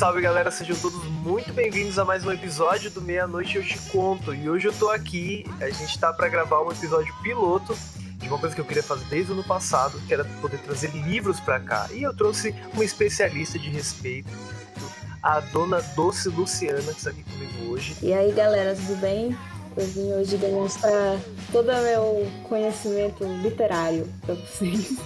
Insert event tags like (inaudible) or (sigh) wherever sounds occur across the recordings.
salve galera, sejam todos muito bem-vindos a mais um episódio do Meia-Noite Eu Te Conto. E hoje eu tô aqui, a gente tá para gravar um episódio piloto de uma coisa que eu queria fazer desde o ano passado, que era poder trazer livros para cá. E eu trouxe uma especialista de respeito, a dona Doce Luciana, que está aqui comigo hoje. E aí galera, tudo bem? Eu vim hoje demonstrar todo o meu conhecimento literário pra vocês.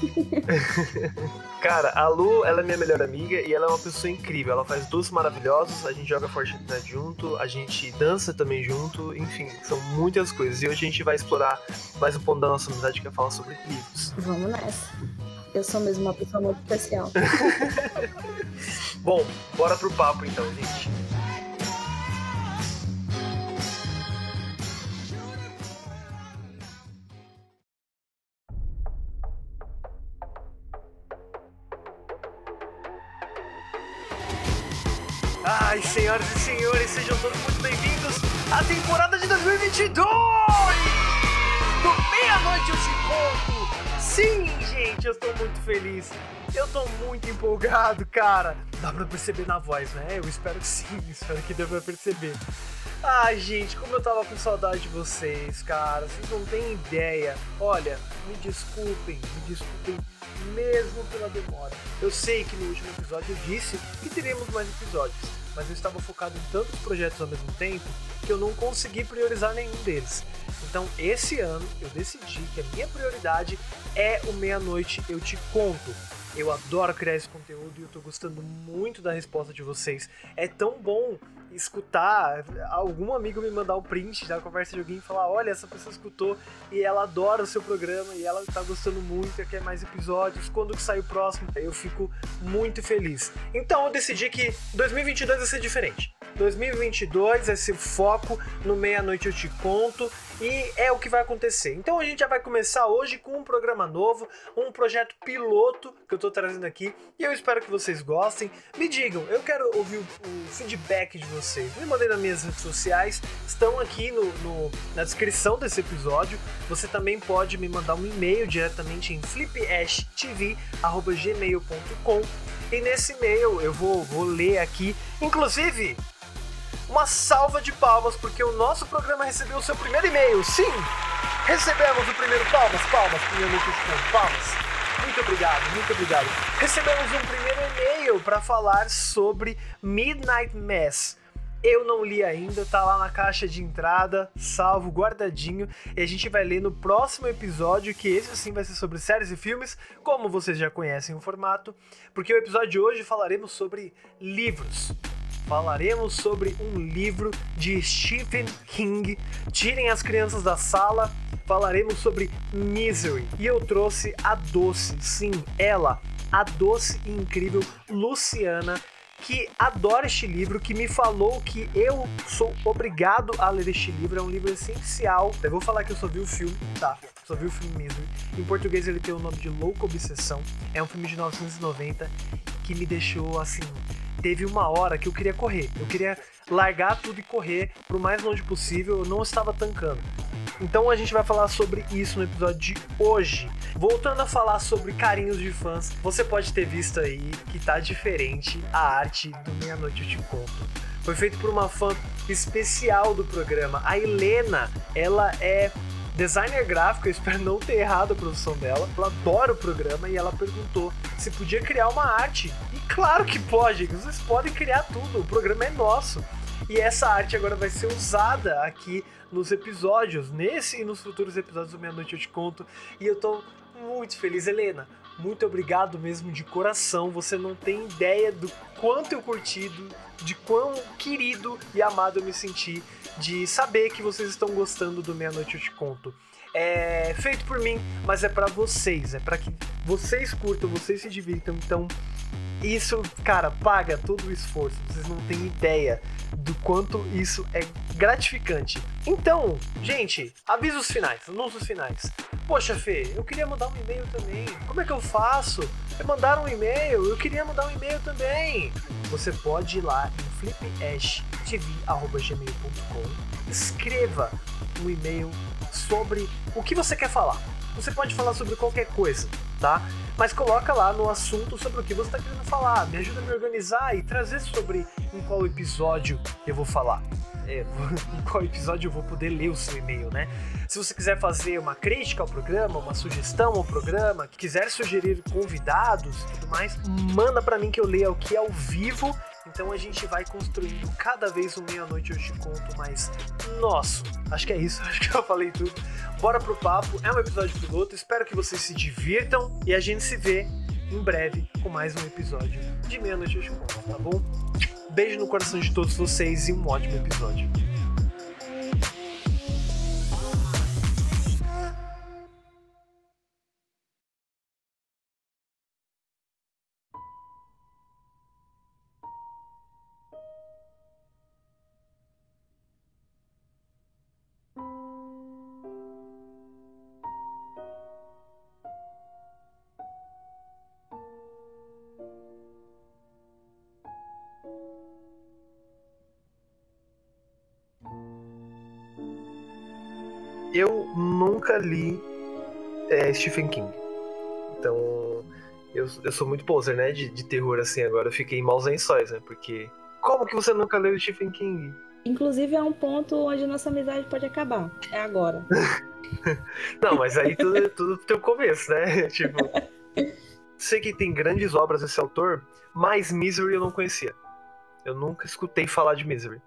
(laughs) Cara, a Lu, ela é minha melhor amiga e ela é uma pessoa incrível. Ela faz doces maravilhosos, a gente joga Fortnite junto, a gente dança também junto, enfim, são muitas coisas. E hoje a gente vai explorar mais um ponto da nossa amizade que é falar sobre livros. Vamos nessa. Eu sou mesmo uma pessoa muito especial. (laughs) Bom, bora pro papo então, gente. Ai, senhoras e senhores, sejam todos muito bem-vindos à temporada de 2022! Do meia-noite eu te conto! Sim, gente, eu estou muito feliz. Eu estou muito empolgado, cara. Dá pra perceber na voz, né? Eu espero que sim, (laughs) espero que dê pra perceber. Ai, gente, como eu tava com saudade de vocês, cara. Vocês não têm ideia. Olha, me desculpem, me desculpem mesmo pela demora. Eu sei que no último episódio eu disse que teríamos mais episódios, mas eu estava focado em tantos projetos ao mesmo tempo que eu não consegui priorizar nenhum deles. Então, esse ano eu decidi que a minha prioridade é o meia-noite eu te conto. Eu adoro criar esse conteúdo e eu tô gostando muito da resposta de vocês. É tão bom escutar algum amigo me mandar o print da conversa de alguém e falar: olha, essa pessoa escutou e ela adora o seu programa e ela tá gostando muito e quer mais episódios. Quando que sai o próximo? Eu fico muito feliz. Então eu decidi que 2022 vai ser diferente. 2022 esse foco no meia-noite eu te conto e é o que vai acontecer. Então a gente já vai começar hoje com um programa novo, um projeto piloto que eu tô trazendo aqui e eu espero que vocês gostem. Me digam, eu quero ouvir o, feedback de vocês. Me mandem nas minhas redes sociais, estão aqui no, no, na descrição desse episódio. Você também pode me mandar um e-mail diretamente em flipashtv@gmail.com e nesse e-mail eu vou, vou ler aqui, inclusive uma salva de palmas, porque o nosso programa recebeu o seu primeiro e-mail. Sim! Recebemos o primeiro palmas, palmas, primeiro notificante, palmas. Muito obrigado, muito obrigado. Recebemos um primeiro e-mail para falar sobre Midnight Mass. Eu não li ainda, tá lá na caixa de entrada, salvo, guardadinho, e a gente vai ler no próximo episódio, que esse sim vai ser sobre séries e filmes, como vocês já conhecem o formato, porque o episódio de hoje falaremos sobre livros falaremos sobre um livro de Stephen King. Tirem as crianças da sala. Falaremos sobre Misery. E eu trouxe a doce, sim, ela, a doce e incrível Luciana, que adora este livro, que me falou que eu sou obrigado a ler este livro, é um livro essencial. Eu vou falar que eu só vi o filme, tá? Só vi o filme Misery. Em português ele tem o nome de Louca Obsessão. É um filme de 1990 que me deixou assim teve uma hora que eu queria correr. Eu queria largar tudo e correr pro mais longe possível. Eu não estava tancando. Então a gente vai falar sobre isso no episódio de hoje. Voltando a falar sobre carinhos de fãs, você pode ter visto aí que tá diferente a arte do Meia-Noite Eu Te Conto. Foi feito por uma fã especial do programa. A Helena, ela é designer gráfico, eu espero não ter errado a produção dela. Ela adora o programa e ela perguntou se podia criar uma arte. E claro que pode, vocês podem criar tudo, o programa é nosso. E essa arte agora vai ser usada aqui nos episódios, nesse e nos futuros episódios do Meia Noite Eu Te Conto. E eu tô muito feliz, Helena. Muito obrigado mesmo de coração. Você não tem ideia do quanto eu curti, de quão querido e amado eu me senti de saber que vocês estão gostando do Meia Noite Eu Te Conto. É feito por mim, mas é para vocês, é para que vocês curtam, vocês se divirtam. Então, isso, cara, paga todo o esforço. Vocês não têm ideia do quanto isso é gratificante. Então, gente, avisos finais, anúncios finais. Poxa, Fê, eu queria mandar um e-mail também. Como é que eu faço? Eu mandar um e-mail? Eu queria mandar um e-mail também. Você pode ir lá em flipashtv.gmail.com Escreva um e-mail sobre o que você quer falar. Você pode falar sobre qualquer coisa tá? Mas coloca lá no assunto sobre o que você está querendo falar. Me ajuda a me organizar e trazer sobre em qual episódio eu vou falar. É, (laughs) em qual episódio eu vou poder ler o seu e-mail, né? Se você quiser fazer uma crítica ao programa, uma sugestão ao programa, quiser sugerir convidados e tudo mais, manda para mim que eu leia o que é ao vivo então a gente vai construindo cada vez um meia-noite te conto mais nosso. Acho que é isso, (laughs) acho que eu falei tudo. Bora pro papo, é um episódio piloto, espero que vocês se divirtam e a gente se vê em breve com mais um episódio de Eu Te Conto, tá bom? Beijo no coração de todos vocês e um ótimo episódio. Eu nunca li é, Stephen King. Então, eu, eu sou muito poser, né? De, de terror, assim, agora eu fiquei em maus lençóis, né? Porque. Como que você nunca leu Stephen King? Inclusive, é um ponto onde nossa amizade pode acabar. É agora. (laughs) Não, mas aí tudo, tudo tem o começo, né? (laughs) Tipo. sei que tem grandes obras desse autor, mas Misery eu não conhecia. Eu nunca escutei falar de Misery.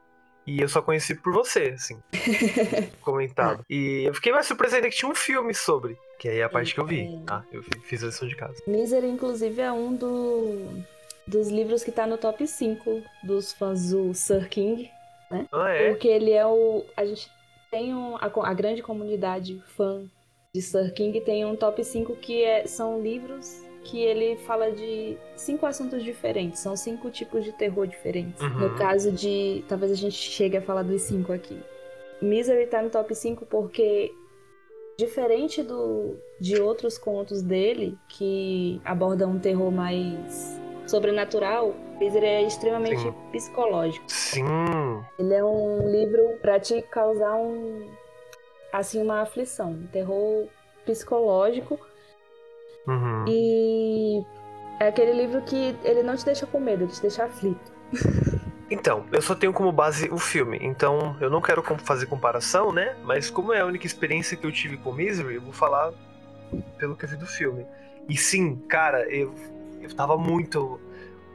E eu só conheci por você, assim, (laughs) comentado. E eu fiquei mais surpreso ainda que tinha um filme sobre. Que aí é a parte que eu vi, tá? Eu fiz a lição de casa. Misery, inclusive, é um do, dos livros que tá no top 5 dos fãs do Sir King, né? Ah, é? Porque ele é o... A gente tem um, a, a grande comunidade fã de Sir King tem um top 5 que é, são livros que ele fala de cinco assuntos diferentes, são cinco tipos de terror diferentes. Uhum. No caso de. Talvez a gente chegue a falar dos cinco aqui. Misery tá no top 5 porque, diferente do, de outros contos dele, que abordam um terror mais sobrenatural, Misery é extremamente Sim. psicológico. Sim. Ele é um livro para te causar um. Assim, uma aflição, um terror psicológico Uhum. E é aquele livro que ele não te deixa com medo, ele te deixa aflito. (laughs) Então, eu só tenho como base o filme, então eu não quero fazer comparação, né? Mas como é a única experiência que eu tive com Misery, eu vou falar pelo que eu vi do filme. E sim, cara, eu, eu tava muito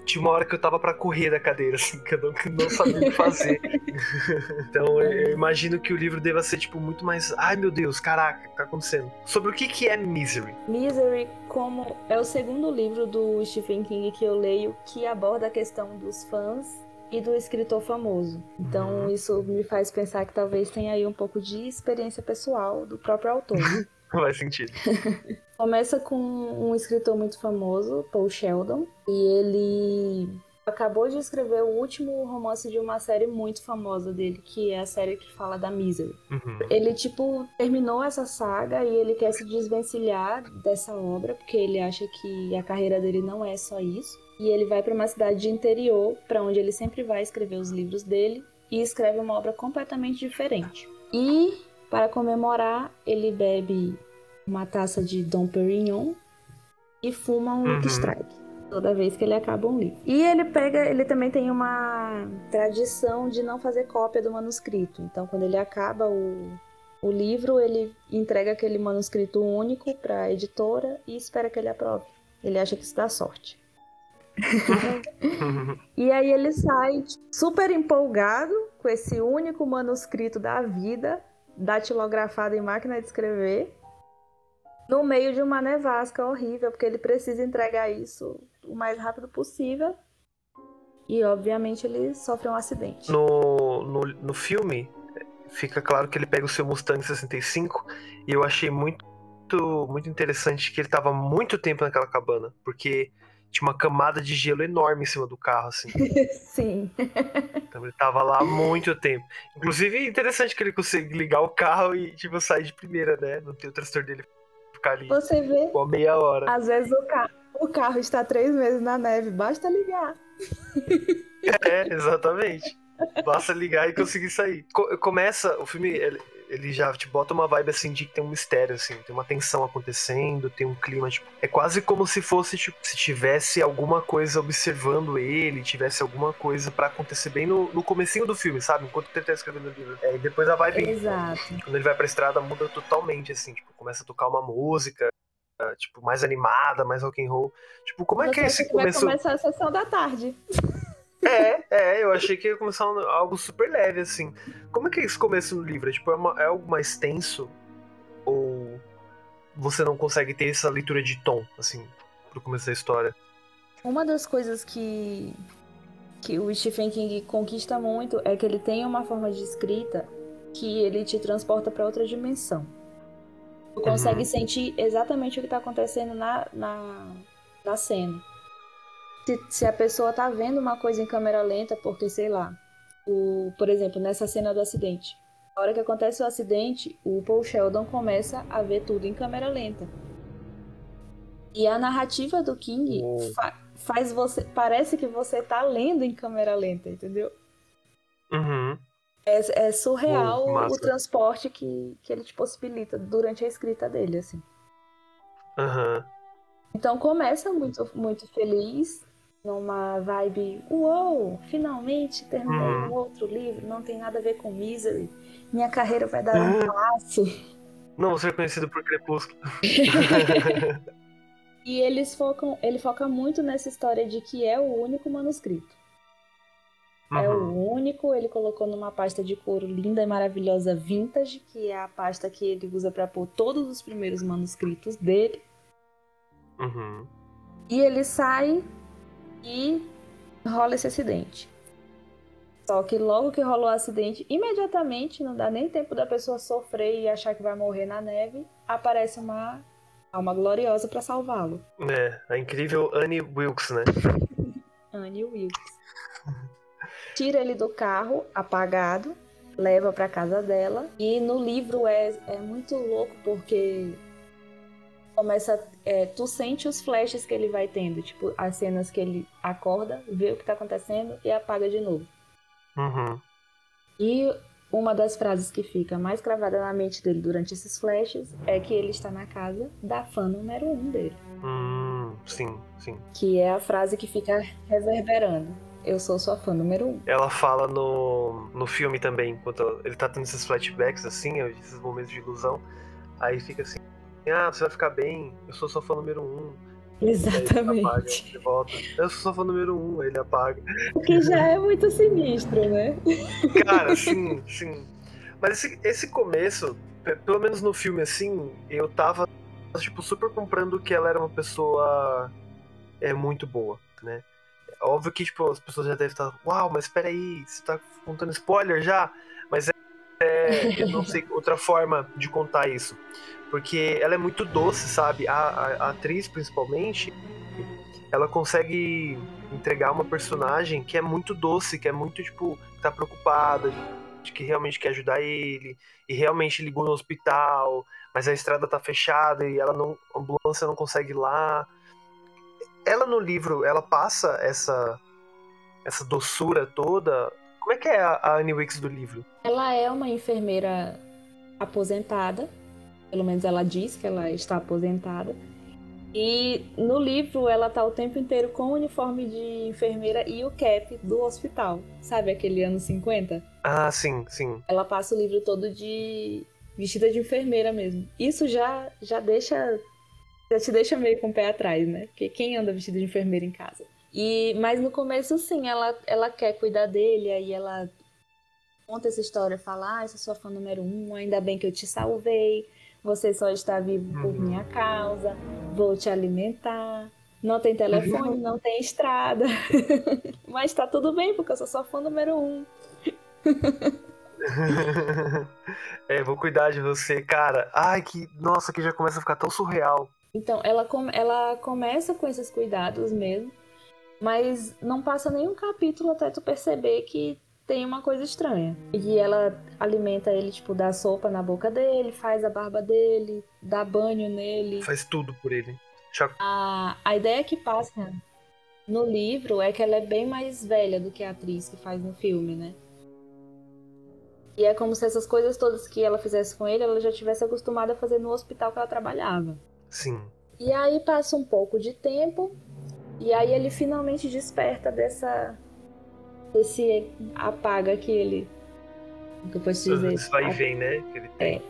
tinha uma hora que eu tava para correr da cadeira, assim, que eu não, não sabia o que fazer. (laughs) então eu imagino que o livro deva ser, tipo, muito mais. Ai meu Deus, caraca, o que tá acontecendo? Sobre o que, que é Misery? Misery, como é o segundo livro do Stephen King que eu leio que aborda a questão dos fãs e do escritor famoso. Então uhum. isso me faz pensar que talvez tenha aí um pouco de experiência pessoal do próprio autor. (laughs) (laughs) Faz sentido. (laughs) Começa com um escritor muito famoso, Paul Sheldon, e ele acabou de escrever o último romance de uma série muito famosa dele, que é a série que fala da Misery. Uhum. Ele, tipo, terminou essa saga e ele quer se desvencilhar dessa obra, porque ele acha que a carreira dele não é só isso. E ele vai para uma cidade de interior, para onde ele sempre vai escrever os livros dele, e escreve uma obra completamente diferente. E para comemorar, ele bebe uma taça de Dom Perignon e fuma um uhum. Strike toda vez que ele acaba um livro. E ele pega, ele também tem uma tradição de não fazer cópia do manuscrito. Então, quando ele acaba o, o livro, ele entrega aquele manuscrito único para a editora e espera que ele aprove. Ele acha que isso dá sorte. (laughs) e aí ele sai super empolgado com esse único manuscrito da vida datilografado em máquina de escrever, no meio de uma nevasca horrível, porque ele precisa entregar isso o mais rápido possível. E obviamente ele sofre um acidente. No, no, no filme, fica claro que ele pega o seu Mustang 65 e eu achei muito, muito interessante que ele estava muito tempo naquela cabana, porque tinha uma camada de gelo enorme em cima do carro, assim. (laughs) Sim. Então ele tava lá há muito tempo. Inclusive, é interessante que ele consegue ligar o carro e, tipo, sair de primeira, né? Não tem o transtorno dele ficar ali. Você vê. Com meia hora. Às vezes o carro, o carro está três meses na neve, basta ligar. É, exatamente. Basta ligar e conseguir sair. Começa, o filme, ele, ele já te bota uma vibe assim de que tem um mistério, assim, tem uma tensão acontecendo, tem um clima, tipo, é quase como se fosse, tipo, se tivesse alguma coisa observando ele, tivesse alguma coisa para acontecer bem no, no comecinho do filme, sabe? Enquanto ele tá escrevendo o livro. É, e depois a vibe. Exato. Quando ele vai pra estrada, muda totalmente, assim, tipo, começa a tocar uma música, tipo, mais animada, mais rock and roll. Tipo, como é Você que é esse vai começo? começar a sessão da tarde. É, é, eu achei que ia começar um- algo super leve, assim. Como é que é esse começo no livro? É, tipo, é, uma- é algo mais tenso? Ou você não consegue ter essa leitura de tom, assim, pro começo da história? Uma das coisas que, que o Stephen King conquista muito é que ele tem uma forma de escrita que ele te transporta para outra dimensão. Tu consegue Uhum. sentir exatamente o que tá acontecendo na, na, na cena. Se, se a pessoa tá vendo uma coisa em câmera lenta, porque, sei lá, o, por exemplo, nessa cena do acidente. Na hora que acontece o acidente, o Paul Sheldon começa a ver tudo em câmera lenta. E a narrativa do King fa- faz você. Parece que você tá lendo em câmera lenta, entendeu? Uhum. É, é surreal Uou, o transporte que, que ele te possibilita durante a escrita dele, assim. Aham. Então começa muito, muito feliz, numa vibe, uou, finalmente terminei Uhum. um outro livro, não tem nada a ver com Misery, minha carreira vai dar um passo. Não, você é conhecido por Crepúsculo. (laughs) E eles focam, ele foca muito nessa história de que é o único manuscrito. É Uhum. o único, ele colocou numa pasta de couro linda e maravilhosa vintage, que é a pasta que ele usa para pôr todos os primeiros manuscritos dele. Uhum. E ele sai e rola esse acidente. Só que logo que rolou o acidente, imediatamente, não dá nem tempo da pessoa sofrer e achar que vai morrer na neve, aparece uma alma gloriosa para salvá-lo. É, a incrível Annie Wilkes, né? (laughs) Annie Wilkes. Tira ele do carro, apagado, leva pra casa dela. E no livro é, é muito louco porque começa. é, tu sente os flashes que ele vai tendo, tipo, as cenas que ele acorda, vê o que tá acontecendo e apaga de novo. Uhum. E uma das frases que fica mais cravada na mente dele durante esses flashes é que ele está na casa da fã número um dele. Hum, sim, sim. Que é a frase que fica reverberando. Eu sou sua fã número um. Ela fala no, no filme também, enquanto ele tá tendo esses flashbacks, assim, esses momentos de ilusão. Aí fica assim, ah, você vai ficar bem, eu sou sua fã número um. Aí ele apaga, Exatamente. ele volta. Eu sou fã número um, ele apaga. O que já é muito sinistro, né? Cara, sim, sim. Mas esse, esse começo, pe- pelo menos no filme, assim, eu tava, tipo, super comprando que ela era uma pessoa é, muito boa, né? Óbvio que, tipo, as pessoas já devem estar, uau, mas peraí, você tá contando spoiler já? É, eu não sei outra forma de contar isso. Porque ela é muito doce, sabe? A, a- a atriz, principalmente, ela consegue entregar uma personagem que é muito doce, que é muito, tipo, tá preocupada, de que realmente quer ajudar ele, e realmente ligou no hospital, mas a estrada tá fechada e ela não, a ambulância não consegue ir lá. Ela no livro, ela passa essa essa doçura toda. Como é que é a, a Annie Wicks do livro? Ela é uma enfermeira aposentada, pelo menos ela diz que ela está aposentada. E no livro ela tá o tempo inteiro com o uniforme de enfermeira e o cap do hospital. Sabe aquele ano 50? Ah, sim, sim. Ela passa o livro todo de vestida de enfermeira mesmo. Isso já já deixa já te deixa meio com o pé atrás, né? Porque quem anda vestido de enfermeira em casa? E mas no começo sim, ela ela quer cuidar dele, aí ela conta essa história, fala: "Ah, essa é sua fã número um, ainda bem que eu te salvei. Você só está vivo por Uhum. minha causa. Vou te alimentar. Não tem telefone, não tem estrada. (laughs) Mas tá tudo bem, porque eu sou sua fã número um. (laughs) é, vou cuidar de você, cara. Ai, que. Nossa, que já começa a ficar tão surreal. Então, ela, come- ela começa com esses cuidados mesmo, mas não passa nenhum capítulo até tu perceber que tem uma coisa estranha. E ela alimenta ele, tipo, dá sopa na boca dele, faz a barba dele, dá banho nele. Faz tudo por ele. Cha- A, a ideia que passa no livro é que ela é bem mais velha do que a atriz que faz no filme, né? E é como se essas coisas todas que ela fizesse com ele, ela já tivesse acostumada a fazer no hospital que ela trabalhava. Sim. E aí passa um pouco de tempo, e aí ele finalmente desperta dessa. desse apaga que ele. O que eu posso dizer? Esse vai e vem, né? Que ele tem. É.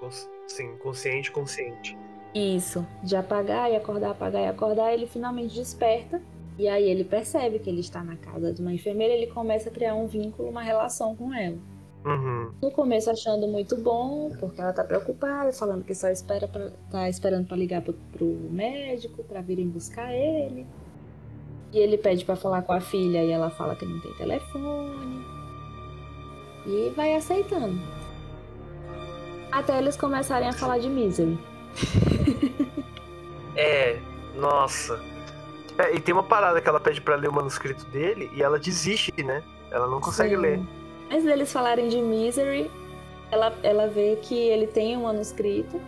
Cons- Sim, consciente, consciente. Isso, de apagar e acordar, apagar e acordar, ele finalmente desperta. E aí ele percebe que ele está na casa de uma enfermeira, ele começa a criar um vínculo, uma relação com ela. Uhum. No começo achando muito bom, porque ela tá preocupada, falando que só espera pra, tá esperando para ligar pro, pro médico para virem buscar ele. E ele pede para falar com a filha e ela fala que não tem telefone. E vai aceitando. Até eles começarem a falar de Misery. (laughs) É, nossa. É, e tem uma parada que ela pede pra ler o manuscrito dele e ela desiste, né? Ela não consegue Sim. ler. Antes deles falarem de Misery, ela, ela vê que ele tem um manuscrito.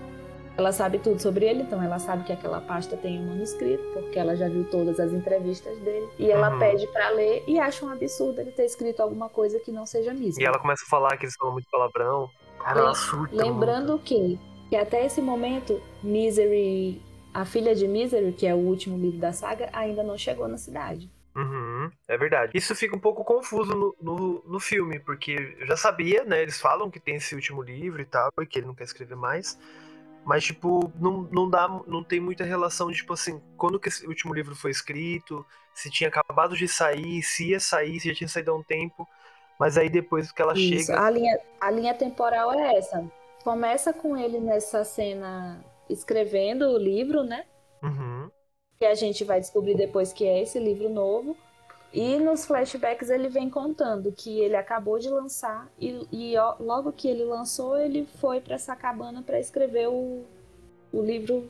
Ela sabe tudo sobre ele, então ela sabe que aquela pasta tem um manuscrito, porque ela já viu todas as entrevistas dele. E ela Uhum. pede pra ler e acha um absurdo ele ter escrito alguma coisa que não seja Misery. E ela começa a falar que eles falam muito palavrão. Cara, ela surta. Lembrando que, que até esse momento, Misery, a filha de Misery, que é o último livro da saga, ainda não chegou na cidade. Uhum, é verdade. Isso fica um pouco confuso no, no, no filme, porque eu já sabia, né? Eles falam que tem esse último livro e tal, e que ele não quer escrever mais. Mas, tipo, não, não dá. Não tem muita relação de, tipo assim, quando que esse último livro foi escrito, se tinha acabado de sair, se ia sair, se já tinha saído há um tempo. Mas aí depois que ela Isso, chega. a linha, a linha temporal é essa. Começa com ele nessa cena escrevendo o livro, né? Uhum, Que a gente vai descobrir depois que é esse livro novo. E nos flashbacks ele vem contando que ele acabou de lançar e, e ó, logo que ele lançou, ele foi para essa cabana para escrever o, o livro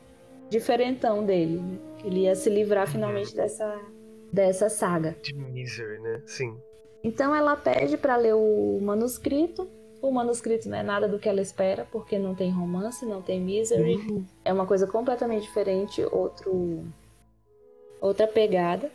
diferentão dele. né? Ele ia se livrar finalmente dessa, dessa saga. de Misery, né? Sim. Então ela pede para ler o manuscrito. O manuscrito não é nada do que ela espera, porque não tem romance, não tem misery. É uma coisa completamente diferente, outro outra pegada.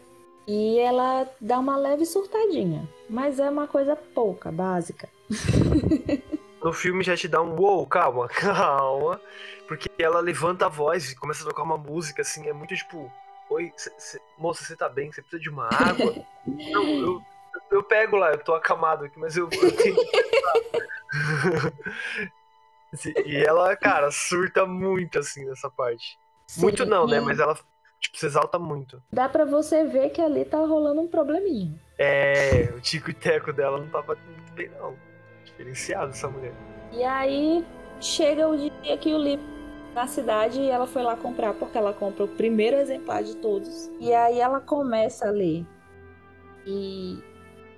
E ela dá uma leve surtadinha, mas é uma coisa pouca, básica. (laughs) No filme já te dá um uou, calma, (laughs) calma. Porque ela levanta a voz e começa a tocar uma música assim, é muito tipo, oi, cê- cê- moça, você tá bem? Você precisa de uma água? (laughs) Não, eu, eu pego lá, eu tô acamado aqui, mas eu, eu tenho que E ela, cara, surta muito assim nessa parte. Muito Sim, não, né? Mas ela, tipo, se exalta muito. Dá pra você ver que ali tá rolando um probleminha. É, o tico e teco dela não tava muito bem, não. Diferenciado essa mulher. E aí chega o dia que o livro na cidade e ela foi lá comprar, porque ela compra o primeiro exemplar de todos. E aí ela começa a ler. E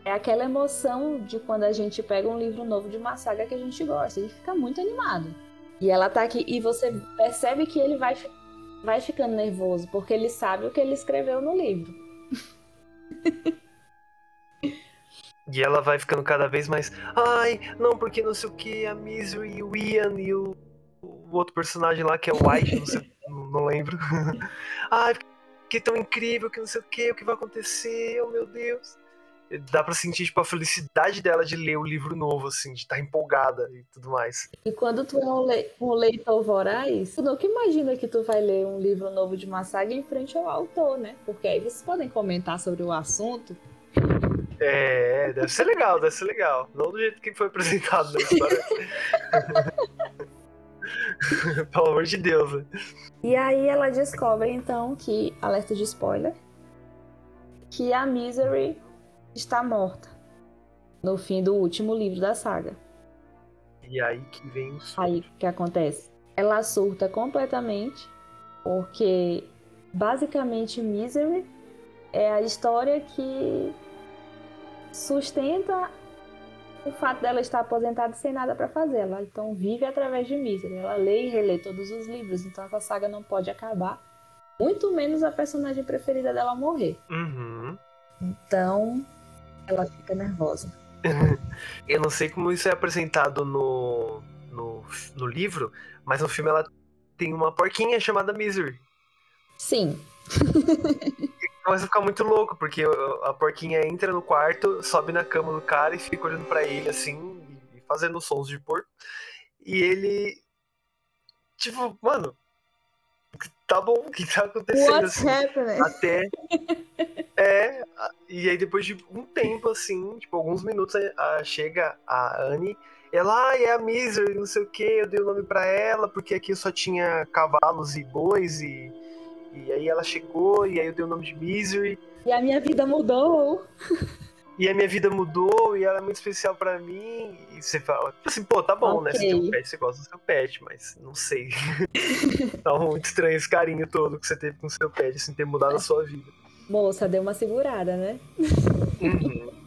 é aquela emoção de quando a gente pega um livro novo de uma saga que a gente gosta. A gente fica muito animado. E ela tá aqui, e você percebe que ele vai, fi- vai ficando nervoso, porque ele sabe o que ele escreveu no livro. E ela vai ficando cada vez mais. Ai, não, porque não sei o que, a Misery e o Ian e o, o outro personagem lá que é o White, não, sei, (laughs) não não lembro. (laughs) Ai, que tão incrível, que não sei o que, o que vai acontecer, oh meu Deus. Dá pra sentir, tipo, a felicidade dela de ler o livro novo, assim, de estar empolgada e tudo mais. E quando tu é um, le- um leitor voraz, tu nunca imagina que tu vai ler um livro novo de uma saga em frente ao autor, né? Porque aí vocês podem comentar sobre o assunto. É, deve ser legal, deve ser legal. Não do jeito que foi apresentado na história. (laughs) Pelo amor de Deus, né? E aí ela descobre então que, alerta de spoiler, que a Misery está morta no fim do último livro da saga. E aí que vem o Aí o que acontece? Ela surta completamente, porque basicamente Misery é a história que sustenta o fato dela estar aposentada sem nada para fazer. Ela então vive através de Misery. Ela lê e relê todos os livros, então essa saga não pode acabar. Muito menos a personagem preferida dela morrer. Uhum. Então ela fica nervosa. Eu não sei como isso é apresentado no, no, no livro, mas no filme ela tem uma porquinha chamada Misery. Sim, (laughs) Começa a ficar muito louco, porque a porquinha entra no quarto, sobe na cama do cara e fica olhando pra ele assim, e fazendo sons de porco. E ele. Tipo, mano. Tá bom, o que tá acontecendo? What's assim, happening? até. É, e aí depois de um tempo, assim, tipo, alguns minutos, a- a- chega a Anne. Ela, ah, é a Misery, não sei o que, eu dei o nome pra ela, porque aqui só tinha cavalos e bois, e, e aí ela chegou, e aí eu dei o nome de Misery. E a minha vida mudou. (laughs) E a minha vida mudou e ela é muito especial pra mim. E você fala, assim, pô, tá bom, né? Você tem um pet, você gosta do seu pet, mas não sei. (laughs) tá muito estranho esse carinho todo que você teve com o seu pet, assim, ter mudado a sua vida. Moça, deu uma segurada, né? Uhum. (laughs)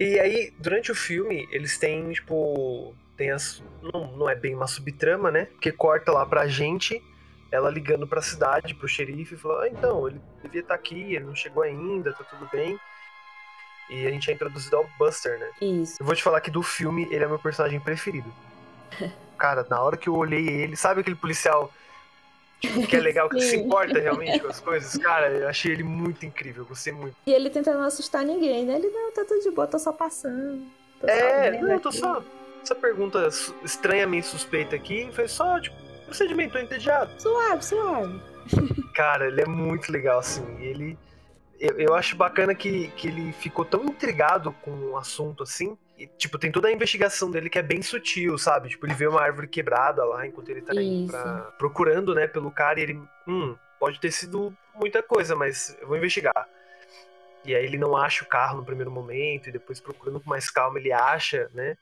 E aí, durante o filme, eles têm, tipo. Tem as. Não, não é bem uma subtrama, né? Porque corta lá pra gente, ela ligando pra cidade, pro xerife, e falou: Ah, então, ele devia estar aqui, ele não chegou ainda, tá tudo bem. E a gente é introduzido ao Buster, né? Isso. Eu vou te falar que do filme ele é meu personagem preferido. (laughs) Cara, na hora que eu olhei ele, sabe aquele policial tipo, que é legal, que (laughs) se importa realmente com as coisas? Cara, eu achei ele muito incrível, gostei muito. E ele tenta não assustar ninguém, né? Ele, não, tá tudo de boa, tô só passando. Tô só É, vendo não, tô aqui." só. Essa pergunta estranhamente suspeita aqui foi só, tipo, procedimento entediado. Suave, suave. (laughs) Cara, ele é muito legal, assim. Ele. Eu, eu acho bacana que, que ele ficou tão intrigado com o assunto assim. E, tipo, tem toda a investigação dele que é bem sutil, sabe? Tipo, ele vê uma árvore quebrada lá enquanto ele tá indo pra, procurando, né, pelo cara e ele. Hum, pode ter sido muita coisa, mas eu vou investigar. E aí ele não acha o carro no primeiro momento, e depois procurando com mais calma ele acha, né?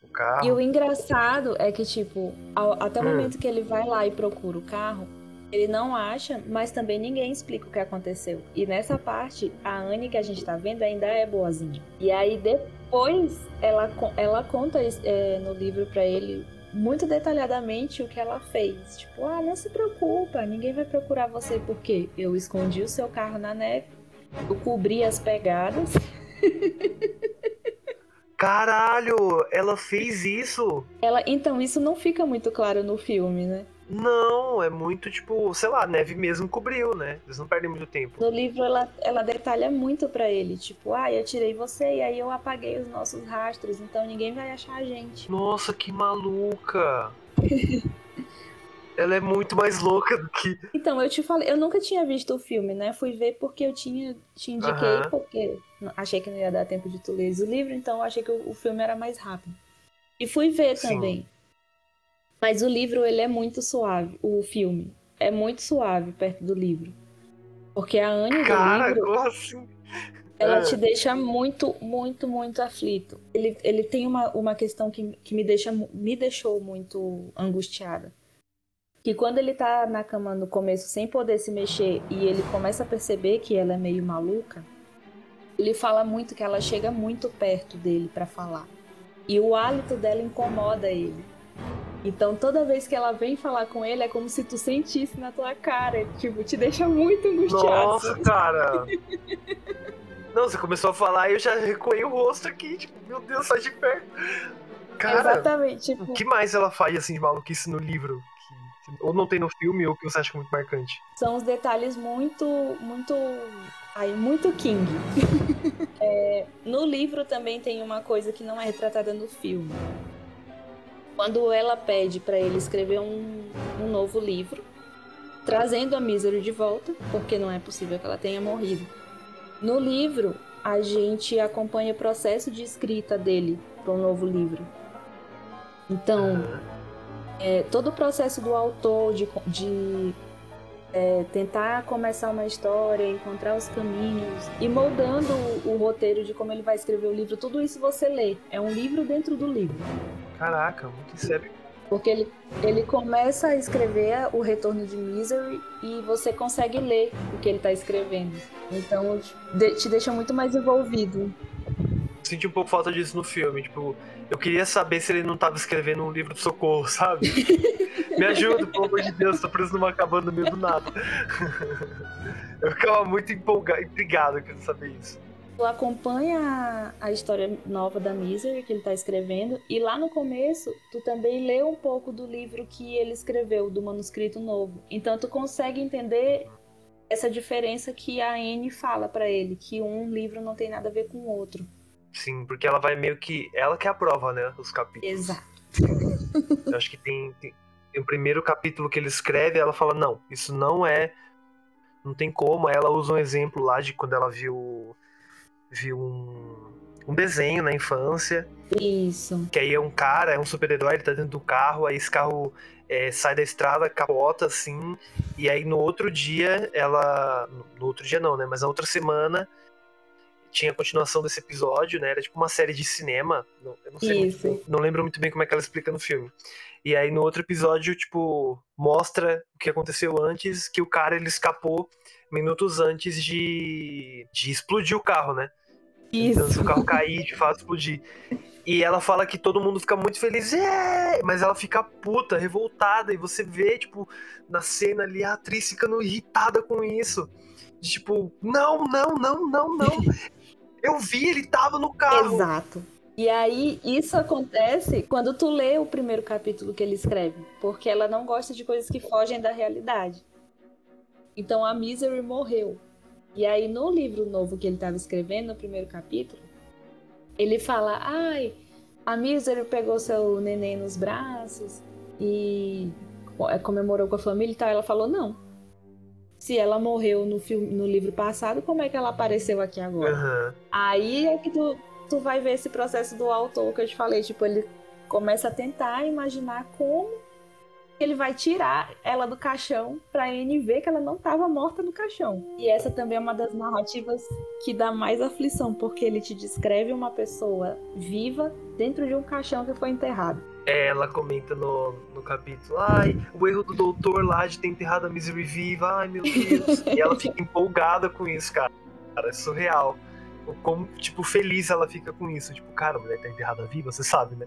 O carro. E o engraçado é que, tipo, ao- até o Hum. momento que ele vai lá e procura o carro, ele não acha, mas também ninguém explica o que aconteceu. E nessa parte, a Anne que a gente tá vendo ainda é boazinha. E aí depois ela, ela conta é, no livro pra ele muito detalhadamente o que ela fez. Tipo, ah, não se preocupa, ninguém vai procurar você porque eu escondi o seu carro na neve, eu cobri as pegadas. (laughs) Caralho, ela fez isso? Ela, então isso não fica muito claro no filme, né? Não, é muito tipo, sei lá, neve mesmo cobriu, né? Eles não perdem muito tempo. No livro ela, ela detalha muito pra ele, tipo, ah, eu tirei você e aí eu apaguei os nossos rastros, então ninguém vai achar a gente. Nossa, que maluca! (laughs) ela é muito mais louca do que. Então, eu te falei, eu nunca tinha visto o filme, né? Fui ver porque eu tinha te indiquei, porque achei que não ia dar tempo de tu ler o livro, então eu achei que o, o filme era mais rápido. E fui ver Sim. também. Mas o livro, ele é muito suave, o filme. É muito suave perto do livro. Porque a Anne do livro, assim? ela É. te deixa muito, muito, muito aflito. Ele, ele tem uma, uma questão que, que me, deixa, me deixou muito angustiada. Que quando ele tá na cama no começo sem poder se mexer e ele começa a perceber que ela é meio maluca, ele fala muito que ela chega muito perto dele pra falar. E o hálito dela incomoda ele. Então toda vez que ela vem falar com ele é como se tu sentisse na tua cara, tipo, te deixa muito angustiado. Nossa, cara! (laughs) Não, você começou a falar e eu já recuei o rosto aqui, tipo, meu Deus, sai de perto. Cara, Exatamente, tipo, o que mais ela faz assim de maluquice no livro? Ou não tem no filme, ou que você acha muito marcante? são os detalhes muito, muito, ai, muito King. (laughs) É, no livro também tem uma coisa que não é retratada no filme. Quando ela pede para ele escrever um, um novo livro, trazendo a Misery de volta, porque não é possível que ela tenha morrido. No livro, a gente acompanha o processo de escrita dele para um novo livro. Então, é, todo o processo do autor de, de é, tentar começar uma história, encontrar os caminhos e moldando o, o roteiro de como ele vai escrever o livro, tudo isso você lê. É um livro dentro do livro. Caraca, muito sério. Porque ele, ele começa a escrever o retorno de Misery e você consegue ler o que ele está escrevendo. Então te deixa muito mais envolvido. Senti um pouco falta disso no filme. Tipo, eu queria saber se ele não tava escrevendo um livro de socorro, sabe? (laughs) Me ajuda, pelo amor de Deus, tô preso numa cabana no meio do nada. (laughs) eu ficava muito empolgado, intrigado querendo saber isso. Tu acompanha a, história nova da Misery que ele está escrevendo e lá no começo tu também lê um pouco do livro que ele escreveu, do manuscrito novo. Então tu consegue entender essa diferença que a Anne fala para ele, que um livro não tem nada a ver com o outro. Sim, porque ela vai meio que. Ela que aprova, né? Os capítulos. Exato. Eu acho que tem, tem, tem o primeiro capítulo que ele escreve, ela fala, não, isso não é. Não tem como. Aí ela usa um exemplo lá de quando ela viu. Viu um, um desenho na infância. Isso. Que aí é um cara, é um super-herói, ele tá dentro do carro, aí esse carro é, sai da estrada, capota, assim, e aí no outro dia ela. No outro dia não, né? Mas na outra semana tinha a continuação desse episódio, né? Era tipo uma série de cinema. Não, eu não sei. Isso. Muito, não lembro muito bem como é que ela explica no filme. E aí no outro episódio, tipo, mostra o que aconteceu antes, que o cara ele escapou minutos antes de, de explodir o carro, né? Então, se o carro cair, de fato, explodir. E ela fala que todo mundo fica muito feliz, é! mas ela fica puta, revoltada, e você vê, tipo, na cena ali, a atriz ficando irritada com isso. De, tipo, não, não, não, não, não. (laughs) Eu vi, ele tava no carro. Exato. E aí, isso acontece quando tu lê o primeiro capítulo que ele escreve, porque ela não gosta de coisas que fogem da realidade. Então a Misery morreu. E aí, no livro novo que ele estava escrevendo, no primeiro capítulo, ele fala: Ai, a Misery pegou seu neném nos braços e é, comemorou com a família e tal. Ela falou: Não. Se ela morreu no, filme, no livro passado, como é que ela apareceu aqui agora? Uhum. Aí é que tu, tu vai ver esse processo do autor que eu te falei. Tipo, ele começa a tentar imaginar como ele vai tirar ela do caixão pra Anne ver que ela não estava morta no caixão. E essa também é uma das narrativas que dá mais aflição, porque ele te descreve uma pessoa viva dentro de um caixão que foi enterrado. É, ela comenta no, no capítulo, ai, o erro do doutor lá de ter enterrado a Misery viva, ai meu Deus. e ela fica empolgada com isso, cara. Cara, é surreal. Como, tipo, feliz ela fica com isso. Tipo, cara, a mulher tá enterrada viva, você sabe, né?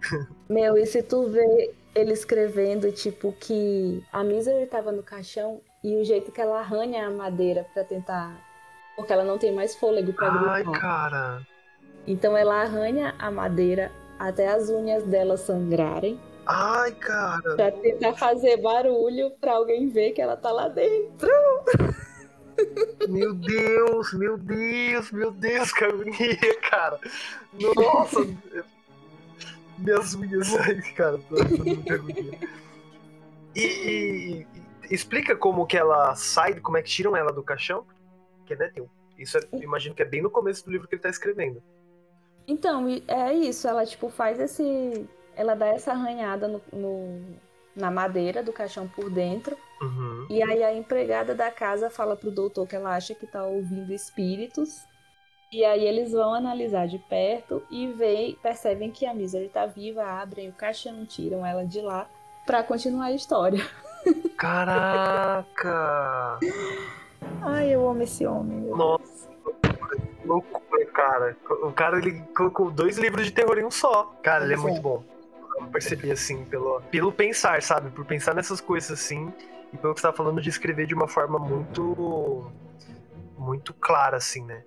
(laughs) Meu, e se tu vê ele escrevendo, tipo, que a Misery tava no caixão e o jeito que ela arranha a madeira para tentar. Porque ela não tem mais fôlego pra Ai, cara. Então ela arranha a madeira até as unhas dela sangrarem Ai, cara. pra tentar fazer barulho pra alguém ver que ela tá lá dentro. Meu Deus, meu Deus, meu Deus, que agonia, cara. Nossa. Minhas unhas aí, cara. Muita agonia. E, e- explica como que ela sai, como é que tiram ela do caixão? Que, né, tem isso é- imagino que é bem no começo do livro que ele tá escrevendo. Então, é isso, ela tipo faz esse. Ela dá essa arranhada no, no- na madeira do caixão por dentro. Uhum. E aí a empregada da casa fala pro doutor que ela acha que tá ouvindo espíritos. E aí eles vão analisar de perto e veem, percebem que a Misery tá viva, abrem o caixão, tiram ela de lá pra continuar a história. Caraca! (laughs) Ai, eu amo esse homem. Nossa, loucura, cara. O cara ele colocou dois livros de terror em um só. Cara, ele é é. muito bom. Eu percebi assim, pelo, pelo pensar, sabe? Por pensar nessas coisas assim. E pelo que você tá falando de escrever de uma forma muito. muito clara, assim, né?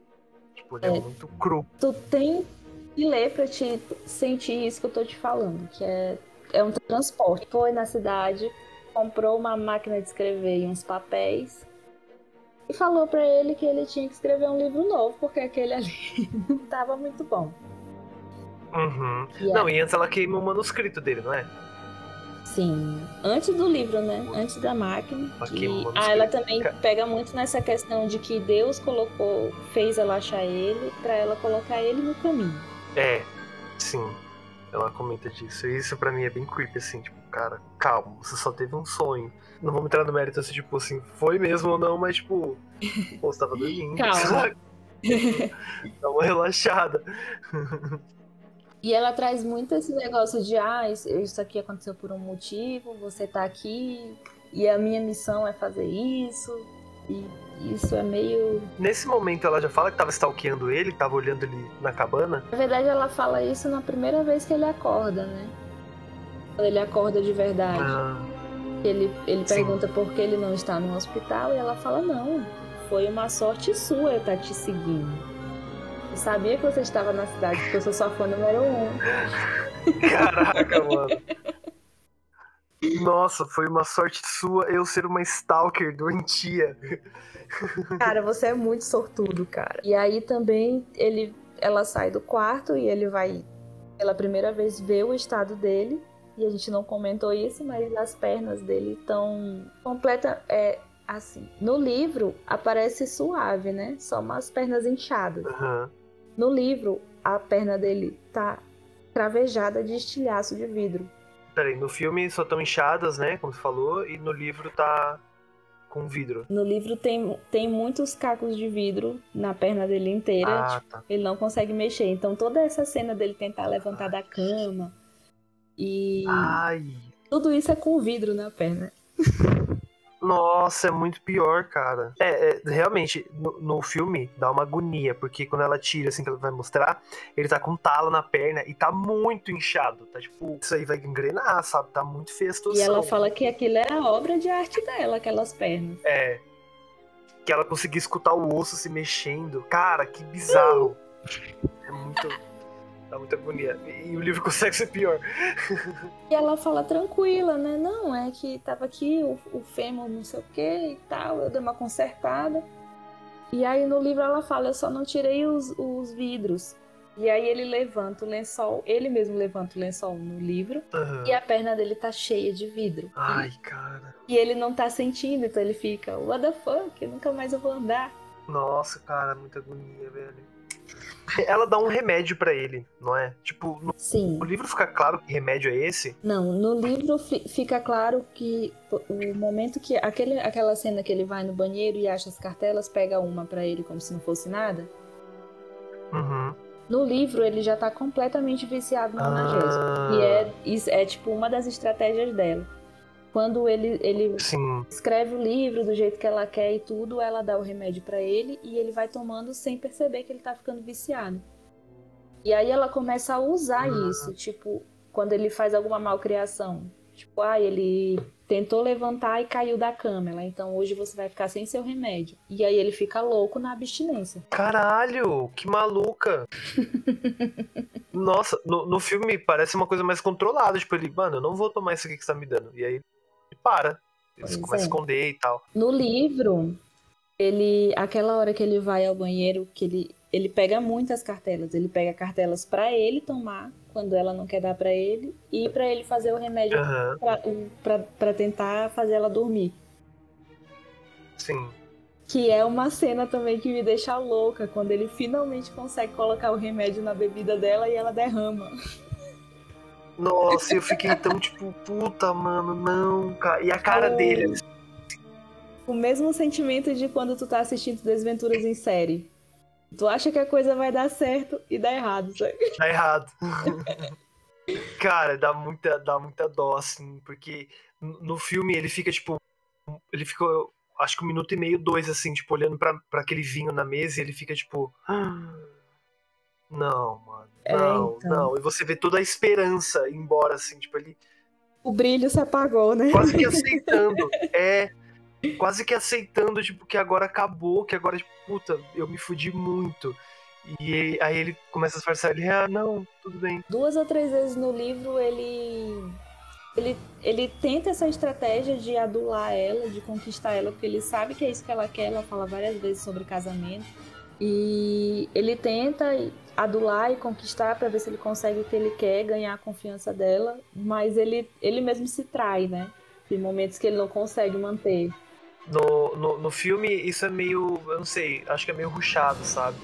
Tipo, ele é, É. muito cru. tu tem que ler pra te sentir isso que eu tô te falando, que é, é um transporte. Foi na cidade, comprou uma máquina de escrever e uns papéis e falou pra ele que ele tinha que escrever um livro novo, porque aquele ali não (laughs) tava muito bom. Uhum. E Não, e antes ela queima o manuscrito dele, não é? Sim, antes do livro, né? Antes da máquina. E manuscrito. ah, ela também pega muito nessa questão de que Deus colocou, fez ela achar ele pra ela colocar ele no caminho. É, sim. Ela comenta disso. E isso pra mim é bem creepy, assim, tipo, cara, calma, você só teve um sonho. Não vamos entrar no mérito assim, tipo assim, foi mesmo ou não, mas tipo, (laughs) pô, você tava dormindo. Calma. (laughs) Dá uma relaxada. E ela traz muito esse negócio de, ah, isso, isso aqui aconteceu por um motivo, você tá aqui e a minha missão é fazer isso. E isso é meio. Nesse momento ela já fala que tava stalkeando ele, que tava olhando ele na cabana. Na verdade, ela fala isso na primeira vez que ele acorda, né? Quando ele acorda de verdade. Ah, Ele, ele Sim. pergunta por que ele não está no hospital e ela fala: Não, foi uma sorte sua eu estar te seguindo. Eu sabia que você estava na cidade, porque eu sou sua fã número um. caraca, (laughs) mano. Nossa, foi uma sorte sua eu ser uma stalker doentia. Cara, você é muito sortudo, cara. E aí também ele ela sai do quarto e ele vai pela primeira vez ver o estado dele. E a gente não comentou isso, mas as pernas dele estão completa é assim. No livro aparece suave, né? Só umas pernas inchadas. Aham. No livro, a perna dele tá cravejada de estilhaço de vidro. Peraí, no filme só estão inchadas, né? Como você falou, e no livro tá com vidro. No livro tem, tem muitos cacos de vidro na perna dele inteira. Ah, tipo, tá. ele não consegue mexer. Então toda essa cena dele tentar levantar da cama e Ai. tudo isso é com vidro na perna. Nossa, é muito pior, cara. É, é, realmente, no, no filme dá uma agonia, porque quando ela tira, assim, que ela vai mostrar, ele tá com um talo na perna e tá muito inchado. Tá tipo, isso aí vai engrenar, sabe? Tá muito situação. E ela fala que aquilo é a obra de arte dela, aquelas pernas. É. Que ela conseguia escutar o osso se mexendo. Cara, que bizarro. É muito. Dá muita agonia. E, e o livro (laughs) consegue ser pior. E ela fala tranquila, né? Não, é que tava aqui o, o fêmur não sei o que e tal, eu dei uma consertada. E aí no livro ela fala, eu só não tirei os, os vidros. E aí ele levanta o lençol, ele mesmo levanta o lençol no livro, Aham. e a perna dele tá cheia de vidro. Ai, cara. E ele não tá sentindo, então ele fica, what the fuck, nunca mais eu vou andar. Nossa, cara, muita agonia, velho. Ela dá um remédio pra ele, não é? Tipo, no, Sim. no livro fica claro que remédio é esse. Não, no livro fi- fica claro que o momento que aquele, aquela cena que ele vai no banheiro e acha as cartelas, pega uma pra ele como se não fosse nada. Uhum. No livro ele já tá completamente viciado no analgésico. Ah, E é, é tipo uma das estratégias dela. Quando ele, ele Sim. escreve o livro do jeito que ela quer e tudo, ela dá o remédio pra ele e ele vai tomando sem perceber que ele tá ficando viciado. E aí ela começa a usar Ah. isso, tipo, quando ele faz alguma malcriação. Tipo, ah, ele tentou levantar e caiu da cama, ela, então hoje você vai ficar sem seu remédio. E aí ele fica louco na abstinência. Caralho, que maluca. (laughs) Nossa, no, no filme parece uma coisa mais controlada. Tipo, ele, mano, eu não vou tomar isso aqui que você tá me dando. E aí para. Ele Pois começa a é. esconder e tal. No livro, ele, aquela hora que ele vai ao banheiro, que ele, ele pega muitas cartelas. Ele pega cartelas pra ele tomar quando ela não quer dar pra ele e pra ele fazer o remédio pra pra tentar fazer ela dormir. sim. Que é uma cena também que me deixa louca quando ele finalmente consegue colocar o remédio na bebida dela e ela derrama. (laughs) Nossa, eu fiquei tão tipo, puta, mano, não, cara. E a cara Oh. dele, O mesmo sentimento de quando tu tá assistindo Desventuras em série. Tu acha que a coisa vai dar certo e dá errado, sabe? tá errado. (laughs) Cara, dá muita, dá muita dó, assim, porque no filme ele fica, tipo, ele fica, acho que um minuto e meio, dois, assim, tipo, olhando pra, pra aquele vinho na mesa e ele fica, tipo, (gasps) "Ah, não, mano, É, não, então. não. E você vê toda a esperança embora, assim, tipo, ele O brilho se apagou, né? quase que (laughs) aceitando, é, quase que aceitando, tipo, que agora acabou, que agora, tipo, puta, eu me fudi muito. E aí ele começa a disfarçar, ele, ah, não, tudo bem. Duas ou três vezes no livro ele ele, ele tenta essa estratégia de adular ela, de conquistar ela, porque ele sabe que é isso que ela quer. Ela fala várias vezes sobre casamento. E ele tenta adular e conquistar para ver se ele consegue o que ele quer, ganhar a confiança dela, mas ele, ele mesmo se trai, né? Tem momentos que ele não consegue manter. No, no, no filme, isso é meio. Eu não sei, acho que é meio ruchado, sabe?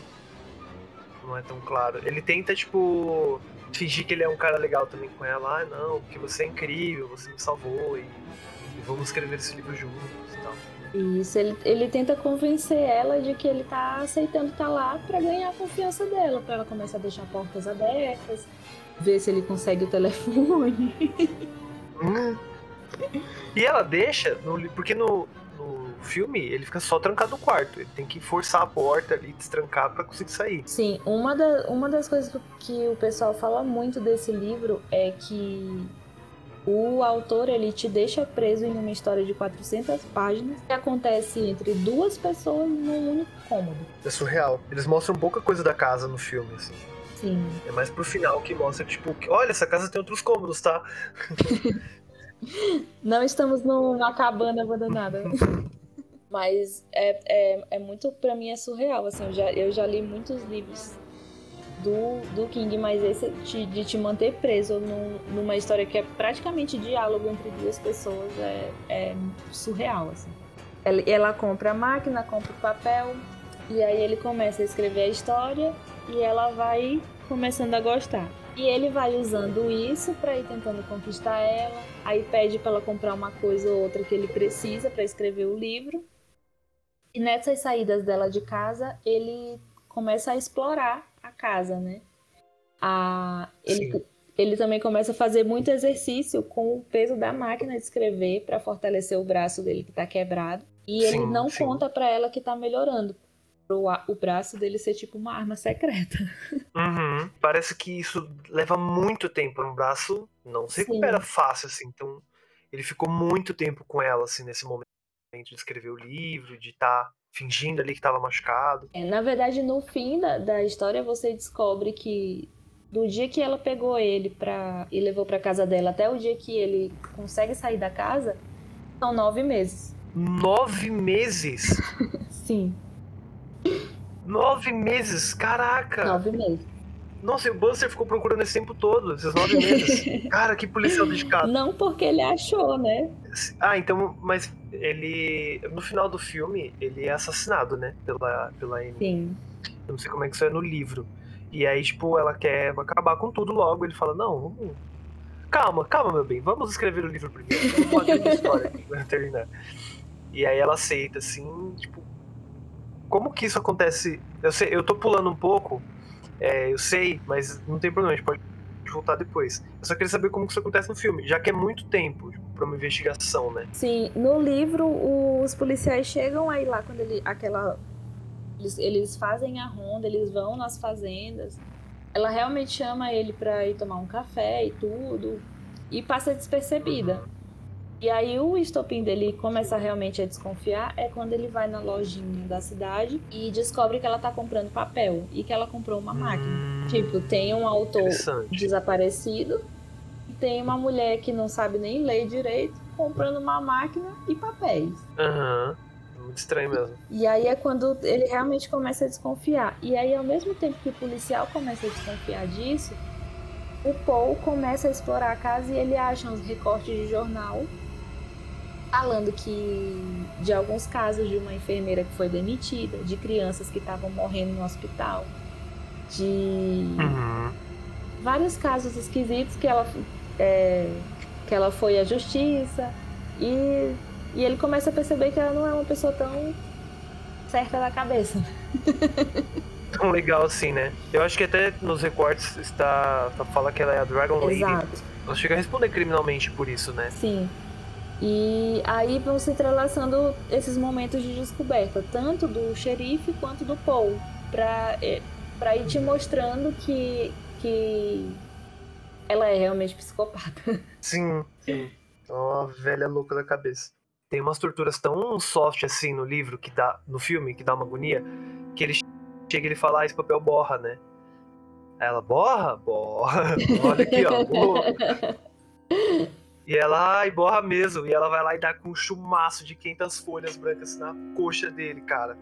Não é tão claro. Ele tenta, tipo, fingir que ele é um cara legal também com ela. Ah, não, porque você é incrível, você me salvou e, e vamos escrever esse livro juntos e tal. Isso, ele, ele tenta convencer ela de que ele tá aceitando estar lá para ganhar a confiança dela, para ela começar a deixar portas abertas, ver se ele consegue o telefone. Hum. (laughs) E ela deixa, no porque no, no filme ele fica só trancado no quarto. Ele tem que forçar a porta ali, destrancar pra conseguir sair. Sim, uma, da, uma das coisas que o pessoal fala muito desse livro é que o autor ele te deixa preso em uma história de 400 páginas que acontece entre duas pessoas num único cômodo. É surreal. Eles mostram pouca coisa da casa no filme, assim. Sim. É mais pro final que mostra, tipo, que, olha, essa casa tem outros cômodos, tá? (laughs) Não estamos numa cabana abandonada. (laughs) Mas é, é, é muito, pra mim, é surreal. Assim, eu, já, eu já li muitos livros do, do King, mas esse de, de te manter preso num, numa história que é praticamente diálogo entre duas pessoas é, é surreal, assim. Ela, ela compra a máquina, compra o papel, e aí ele começa a escrever a história e ela vai começando a gostar. E ele vai usando isso para ir tentando conquistar ela. Aí pede para ela comprar uma coisa ou outra que ele precisa para escrever o livro. E nessas saídas dela de casa, ele começa a explorar casa, né? A, ele, ele também começa a fazer muito exercício com o peso da máquina de escrever para fortalecer o braço dele que está quebrado. E sim, ele não sim. conta para ela que está melhorando, o, o braço dele ser tipo uma arma secreta. (laughs) Uhum. Parece que isso leva muito tempo. Um braço não se recupera Sim. fácil, assim. Então, ele ficou muito tempo com ela, assim, nesse momento de escrever o livro, de estar tá fingindo ali que estava machucado. É, na verdade, no fim da, da história, você descobre que do dia que ela pegou ele pra, e levou para casa dela até o dia que ele consegue sair da casa, são nove meses. Nove meses? (laughs) Sim. Nove meses, caraca! Nove meses. Nossa, e o Buster ficou procurando esse tempo todo, esses nove meses. (laughs) Cara, que policial dedicado. Não porque ele achou, né? Ah, então, mas ele. No final do filme, ele é assassinado, né? Pela, pela Amy. Sim. Eu não sei como é que isso é no livro. E aí, tipo, ela quer acabar com tudo logo. Ele fala, não, vamos. Calma, calma, meu bem, vamos escrever o livro primeiro. Vamos fazer uma história aqui pra terminar. E aí ela aceita, assim, tipo, como que isso acontece? Eu, sei, eu tô pulando um pouco, é, eu sei, mas não tem problema, a gente pode voltar depois. Eu só queria saber como que isso acontece no filme, já que é muito tempo tipo, para uma investigação, né? Sim, no livro os policiais chegam aí lá quando ele aquela eles, eles fazem a ronda, eles vão nas fazendas. Ela realmente chama ele para ir tomar um café e tudo e passa despercebida. Uhum. E aí o estopim dele começa realmente a desconfiar é quando ele vai na lojinha da cidade e descobre que ela tá comprando papel e que ela comprou uma máquina. Hum, tipo, tem um autor desaparecido tem uma mulher que não sabe nem ler direito comprando uma máquina e papéis. Aham. Uhum. Muito estranho mesmo. E aí é quando ele realmente começa a desconfiar. E aí, ao mesmo tempo que o policial começa a desconfiar disso, o Paul começa a explorar a casa e ele acha uns recortes de jornal falando que de alguns casos de uma enfermeira que foi demitida, de crianças que estavam morrendo no hospital, de uhum. vários casos esquisitos que ela é, que ela foi à justiça e, e ele começa a perceber que ela não é uma pessoa tão certa da cabeça. (laughs) Tão legal assim, né? Eu acho que até nos recortes está, fala que ela é a Dragon Lady. Exato. Ela chega a responder criminalmente por isso, né? Sim. E aí vão se entrelaçando esses momentos de descoberta, tanto do xerife quanto do Paul, para é, pra ir te mostrando que, que ela é realmente psicopata. (laughs) Sim, sim. É uma velha louca da cabeça. Tem umas torturas tão soft assim no livro, que dá no filme, que dá uma agonia, que ele chega e ele fala, ah, esse papel borra, né? Aí ela, borra? Borra. (laughs) Olha aqui, ó. (laughs) E ela, ai, borra mesmo. E ela vai lá e dá com um chumaço de 500 folhas brancas na coxa dele, cara.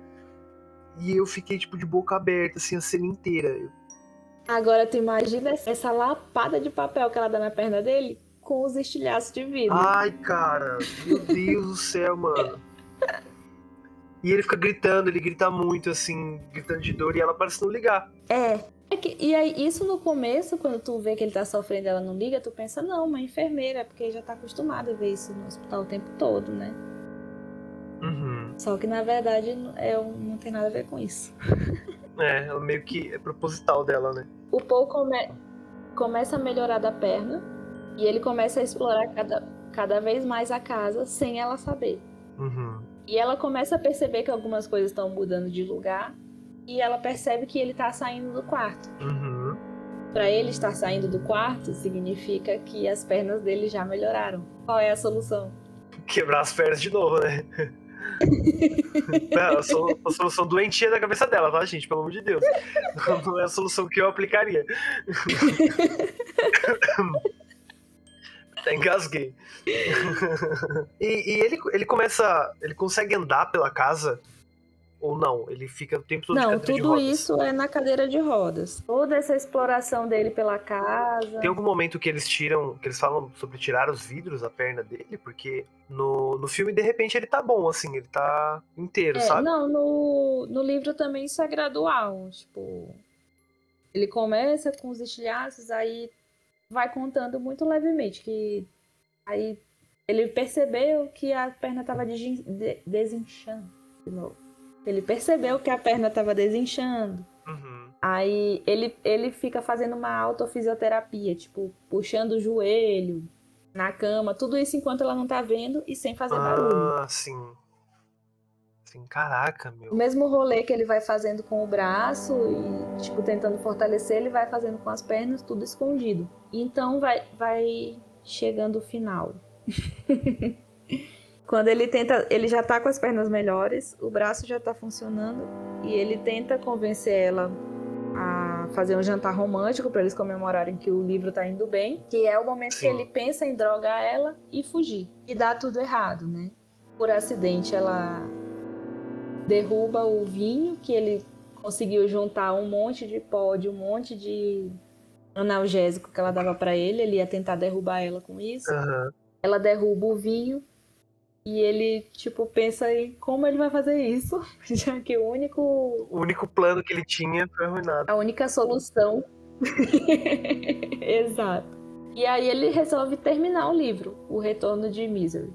E eu fiquei, tipo, de boca aberta, assim, a cena inteira. Agora, tu imagina essa lapada de papel que ela dá na perna dele com os estilhaços de vidro. Ai, cara, meu Deus do céu, mano. E ele fica gritando, ele grita muito, assim, gritando de dor, e ela parece não ligar. É, é que, e aí, isso no começo, quando tu vê que ele tá sofrendo ela não liga, tu pensa, não, uma enfermeira, porque já tá acostumada a ver isso no hospital o tempo todo, né? Uhum. Só que na verdade é, não tem nada a ver com isso. (laughs) É, ela meio que é proposital dela, né? O Paul come, começa a melhorar da perna e ele começa a explorar cada, cada vez mais a casa sem ela saber. Uhum. E ela começa a perceber que algumas coisas estão mudando de lugar e ela percebe que ele tá saindo do quarto. Uhum. Para ele estar saindo do quarto significa que as pernas dele já melhoraram. Qual é a solução? Quebrar as pernas de novo, né? Não, a, solução doentia da cabeça dela, tá, gente? Pelo amor de Deus. Não é a solução que eu aplicaria. Até engasguei. E, e, ele, ele começa. Ele consegue andar pela casa Ou não? Ele fica o tempo todo Não, de cadeira de tudo rodas? isso é na cadeira de rodas. Toda essa exploração dele pela casa. Tem algum momento que eles tiram, que eles falam sobre tirar os vidros da perna dele? Porque no, no filme, de repente, ele tá bom, assim, ele tá inteiro, É, sabe? não, no, no livro também isso é gradual. Tipo, ele começa com os estilhaços, aí vai contando muito levemente. Que aí ele percebeu que a perna tava desen- de- desinchando de novo. Ele percebeu que a perna tava desinchando. Uhum. Aí ele, ele fica fazendo uma autofisioterapia, tipo, puxando o joelho na cama, tudo isso enquanto ela não tá vendo e sem fazer barulho. Ah, sim. Sim, caraca, O meu. mesmo rolê que ele vai fazendo com o braço e, tipo, tentando fortalecer, ele vai fazendo com as pernas, tudo escondido. Então vai, vai chegando o final. (laughs) Quando ele tenta, ele já tá com as pernas melhores, o braço já tá funcionando e ele tenta convencer ela a fazer um jantar romântico para eles comemorarem que o livro tá indo bem, que é o momento Sim. que ele pensa em drogar ela e fugir. E dá tudo errado, né? Por acidente ela derruba o vinho que ele conseguiu juntar um monte de pó de um monte de analgésico que ela dava pra ele, ele ia tentar derrubar ela com isso. Aham. Ela derruba o vinho e ele tipo pensa em como ele vai fazer isso, (laughs) já que o único O único plano que ele tinha foi arruinado. a única solução. (laughs) Exato. E aí ele resolve terminar o livro, O Retorno de Misery.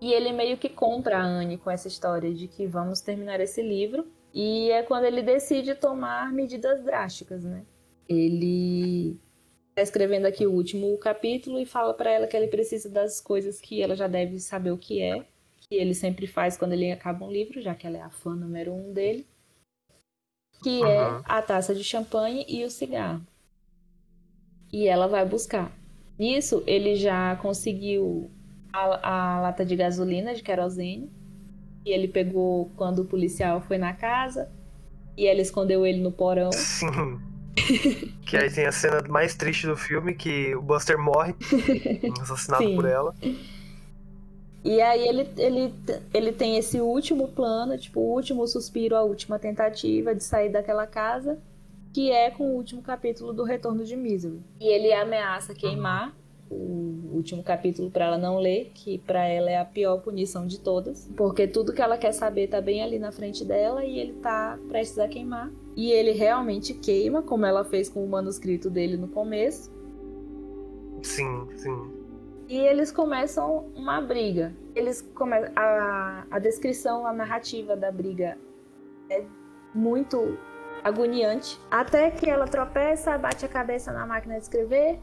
E ele meio que compra a Anne com essa história de que vamos terminar esse livro. E é quando ele decide tomar medidas drásticas, né? Ele está escrevendo aqui o último capítulo e fala para ela que ele precisa das coisas que ela já deve saber o que é, que ele sempre faz quando ele acaba um livro, já que ela é a fã número um dele, que é Uhum. a taça de champanhe e o cigarro. E ela vai buscar. Nisso, ele já conseguiu a, a lata de gasolina de querosene. E ele pegou quando o policial foi na casa. E ela escondeu ele no porão. (laughs) Que aí tem a cena mais triste do filme, que o Buster morre, (laughs) assassinado Sim. por ela. E aí ele, ele, ele tem esse último plano, tipo, o último suspiro, a última tentativa de sair daquela casa, que é com o último capítulo do Retorno de Misery. E ele ameaça queimar o último capítulo para ela não ler, que para ela é a pior punição de todas, porque tudo que ela quer saber tá bem ali na frente dela e ele tá prestes a queimar. E ele realmente queima, como ela fez com o manuscrito dele no começo. Sim, sim. E eles começam uma briga. Eles começam a, a descrição, a narrativa da briga é muito agoniante. Até que ela tropeça, bate a cabeça na máquina de escrever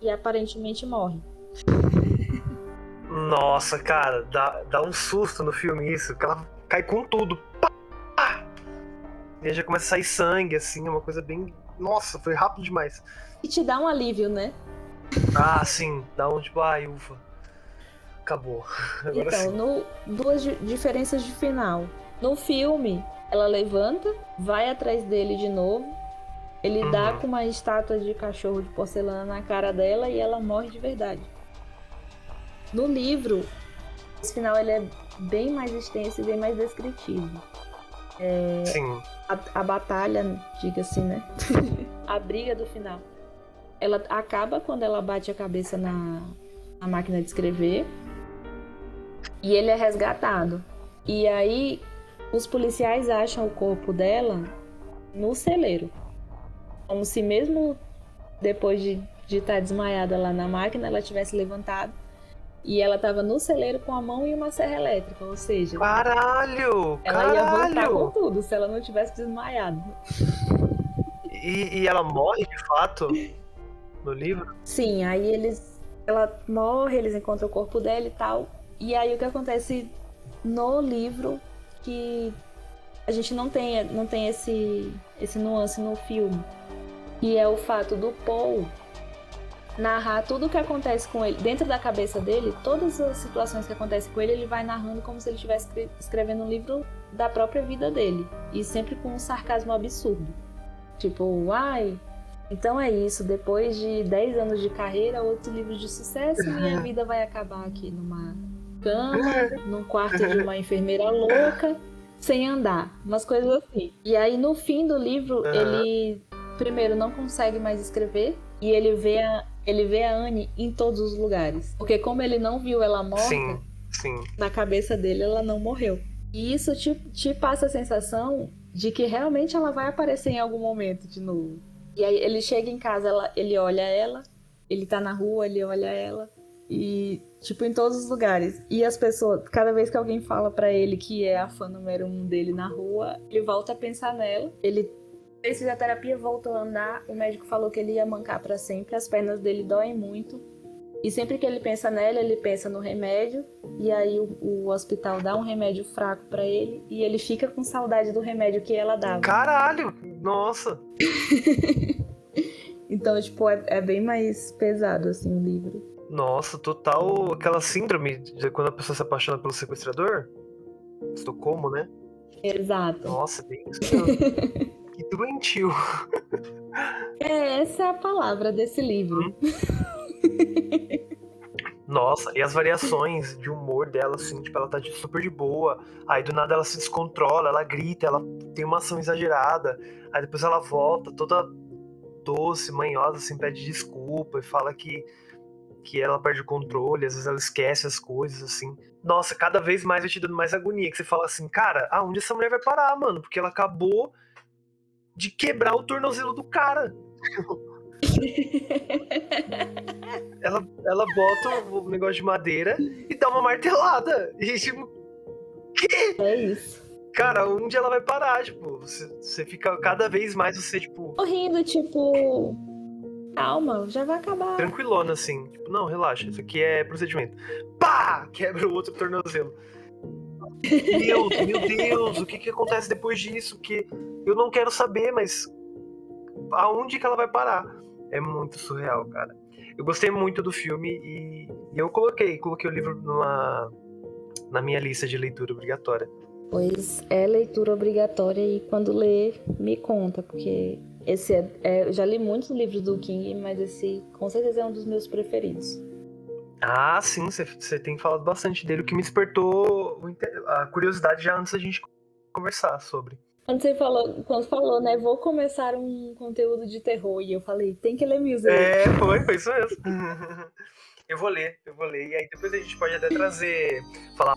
e aparentemente morre. Nossa, cara, dá, dá um susto no filme isso, que ela cai com tudo. E aí já começa a sair sangue, assim, é uma coisa bem. Nossa, foi rápido demais. E te dá um alívio, né? Ah, sim, dá um tipo, ai, ufa. Acabou. (laughs) Agora então, sim. no, duas di- diferenças de final. No filme, ela levanta, vai atrás dele de novo. Ele Uhum. dá com uma estátua de cachorro de porcelana na cara dela e ela morre de verdade. No livro, esse final ele é bem mais extenso e bem mais descritivo. Sim. A, a batalha, diga-se, né? (laughs) a briga do final. Ela acaba quando ela bate a cabeça na, na máquina de escrever. E ele é resgatado. E aí, os policiais acham o corpo dela no celeiro. Como se mesmo depois de de estar desmaiada lá na máquina, ela tivesse levantado. E ela estava no celeiro com a mão e uma serra elétrica. Ou seja, Caralho! ela ia voltar com Caralho! tudo se ela não tivesse desmaiado. E, e ela morre de fato no livro? Sim, aí eles. Ela morre, eles encontram o corpo dela e tal. E aí o que acontece no livro que a gente não tem, não tem esse, esse nuance no filme. Que é o fato do Paul narrar tudo o que acontece com ele. Dentro da cabeça dele, todas as situações que acontecem com ele, ele vai narrando como se ele estivesse escre- escrevendo um livro da própria vida dele. E sempre com um sarcasmo absurdo. Tipo, ai, então é isso, depois de 10 anos de carreira, outro livro de sucesso, minha (laughs) vida vai acabar aqui numa cama, num quarto de uma enfermeira louca, sem andar, umas coisas assim. E aí no fim do livro, ele primeiro não consegue mais escrever e ele vê a, ele vê a Anne em todos os lugares. Porque como ele não viu ela morta, sim, sim. na cabeça dele ela não morreu. E isso te, te passa a sensação de que realmente ela vai aparecer em algum momento de novo. E aí ele chega em casa, ela, ele olha ela, ele tá na rua, ele olha ela. E, tipo, em todos os lugares. E as pessoas, cada vez que alguém fala para ele que é a fã número um dele na rua, ele volta a pensar nela. Ele fez fisioterapia, voltou a andar. O médico falou que ele ia mancar para sempre. As pernas dele doem muito. E sempre que ele pensa nela, ele pensa no remédio. E aí o, o hospital dá um remédio fraco para ele. E ele fica com saudade do remédio que ela dava. Caralho! Nossa! (laughs) então, tipo, é, é, bem mais pesado, assim, o livro. Nossa, total aquela síndrome de quando a pessoa se apaixona pelo sequestrador. Estocolmo, né? Exato. Nossa, bem isso. (laughs) que doentio. É, essa é a palavra desse livro. Hum. Nossa, e as variações de humor dela, assim, tipo, ela tá super de boa, aí do nada ela se descontrola, ela grita, ela tem uma ação exagerada, aí depois ela volta toda doce, manhosa, assim, pede desculpa e fala que, que ela perde o controle, às vezes ela esquece as coisas, assim. Nossa, cada vez mais vai te dando mais agonia, que você fala assim, cara, aonde essa mulher vai parar, mano? Porque ela acabou de quebrar o tornozelo do cara. (laughs) ela, ela bota o negócio de madeira e dá uma martelada. E tipo. Que? É isso. Cara, onde ela vai parar? Tipo, você, você fica cada vez mais você, tipo. Correndo, tipo. Calma, já vai acabar. Tranquilona, assim. Tipo, não, relaxa, isso aqui é procedimento. Pá! Quebra o outro tornozelo. Deus, meu Deus, o que, que acontece depois disso? Que eu não quero saber, mas aonde que ela vai parar? É muito surreal, cara. Eu gostei muito do filme e, e eu coloquei, coloquei o livro numa, na minha lista de leitura obrigatória. Pois é leitura obrigatória e quando ler, me conta, porque esse é, é, eu já li muitos livros do King, mas esse com certeza é um dos meus preferidos. Ah, sim, você tem falado bastante dele, o que me despertou a curiosidade já antes da gente conversar sobre. Quando você falou, quando falou, né, vou começar um conteúdo de terror, e eu falei, tem que ler Music. É, foi, foi isso mesmo. (laughs) eu vou ler, eu vou ler, e aí depois a gente pode até trazer, falar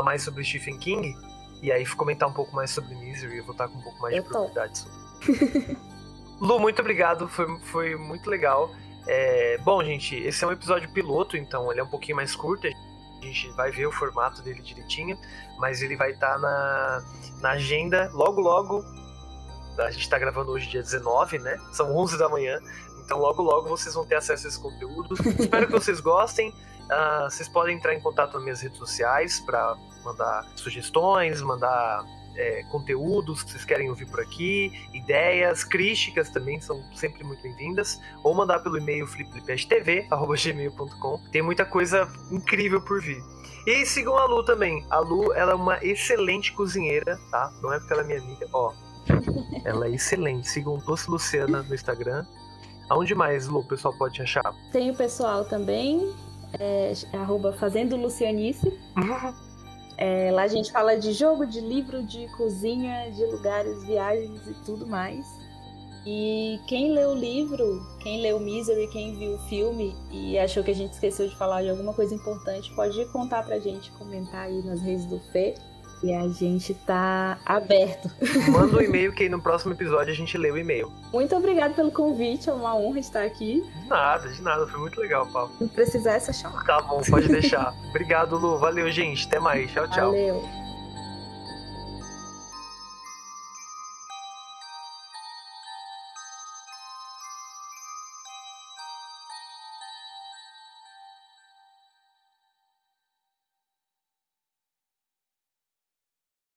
mais sobre Stephen King, e aí comentar um pouco mais sobre Misery, eu vou estar com um pouco mais eu de propriedade sobre. (laughs) Lu, muito obrigado, foi, foi muito legal. É, bom, gente, esse é um episódio piloto, então ele é um pouquinho mais curto, a gente vai ver o formato dele direitinho, mas ele vai estar tá na, na agenda logo, logo. A gente está gravando hoje, dia 19, né? São 11 da manhã. Então, logo, logo vocês vão ter acesso a esses conteúdos. (laughs) Espero que vocês gostem. Uh, vocês podem entrar em contato nas minhas redes sociais para mandar sugestões, mandar é, conteúdos que vocês querem ouvir por aqui, ideias, críticas também são sempre muito bem-vindas, ou mandar pelo e-mail fliplipsttv.gmail.com. Tem muita coisa incrível por vir. E sigam a Lu também. A Lu, ela é uma excelente cozinheira, tá? Não é porque ela é minha amiga, ó. (laughs) Ela é excelente. Sigam Doce Luciana no Instagram. Aonde mais, Lu, o pessoal pode te achar? Tem o pessoal também, é, arroba Fazendo Lucianice. (laughs) É, lá a gente fala de jogo, de livro, de cozinha, de lugares, viagens e tudo mais. E quem leu o livro, quem leu Misery, quem viu o filme e achou que a gente esqueceu de falar de alguma coisa importante, pode contar pra gente, comentar aí nas redes do Fê. E a gente tá aberto. Manda um e-mail que aí no próximo episódio a gente lê o e-mail. Muito obrigada pelo convite, é uma honra estar aqui. De nada, de nada, foi muito legal, Paulo. Se precisar, é só chamar. Tá bom, pode deixar. Obrigado, Lu. Valeu, gente. Até mais. Tchau, tchau. Valeu.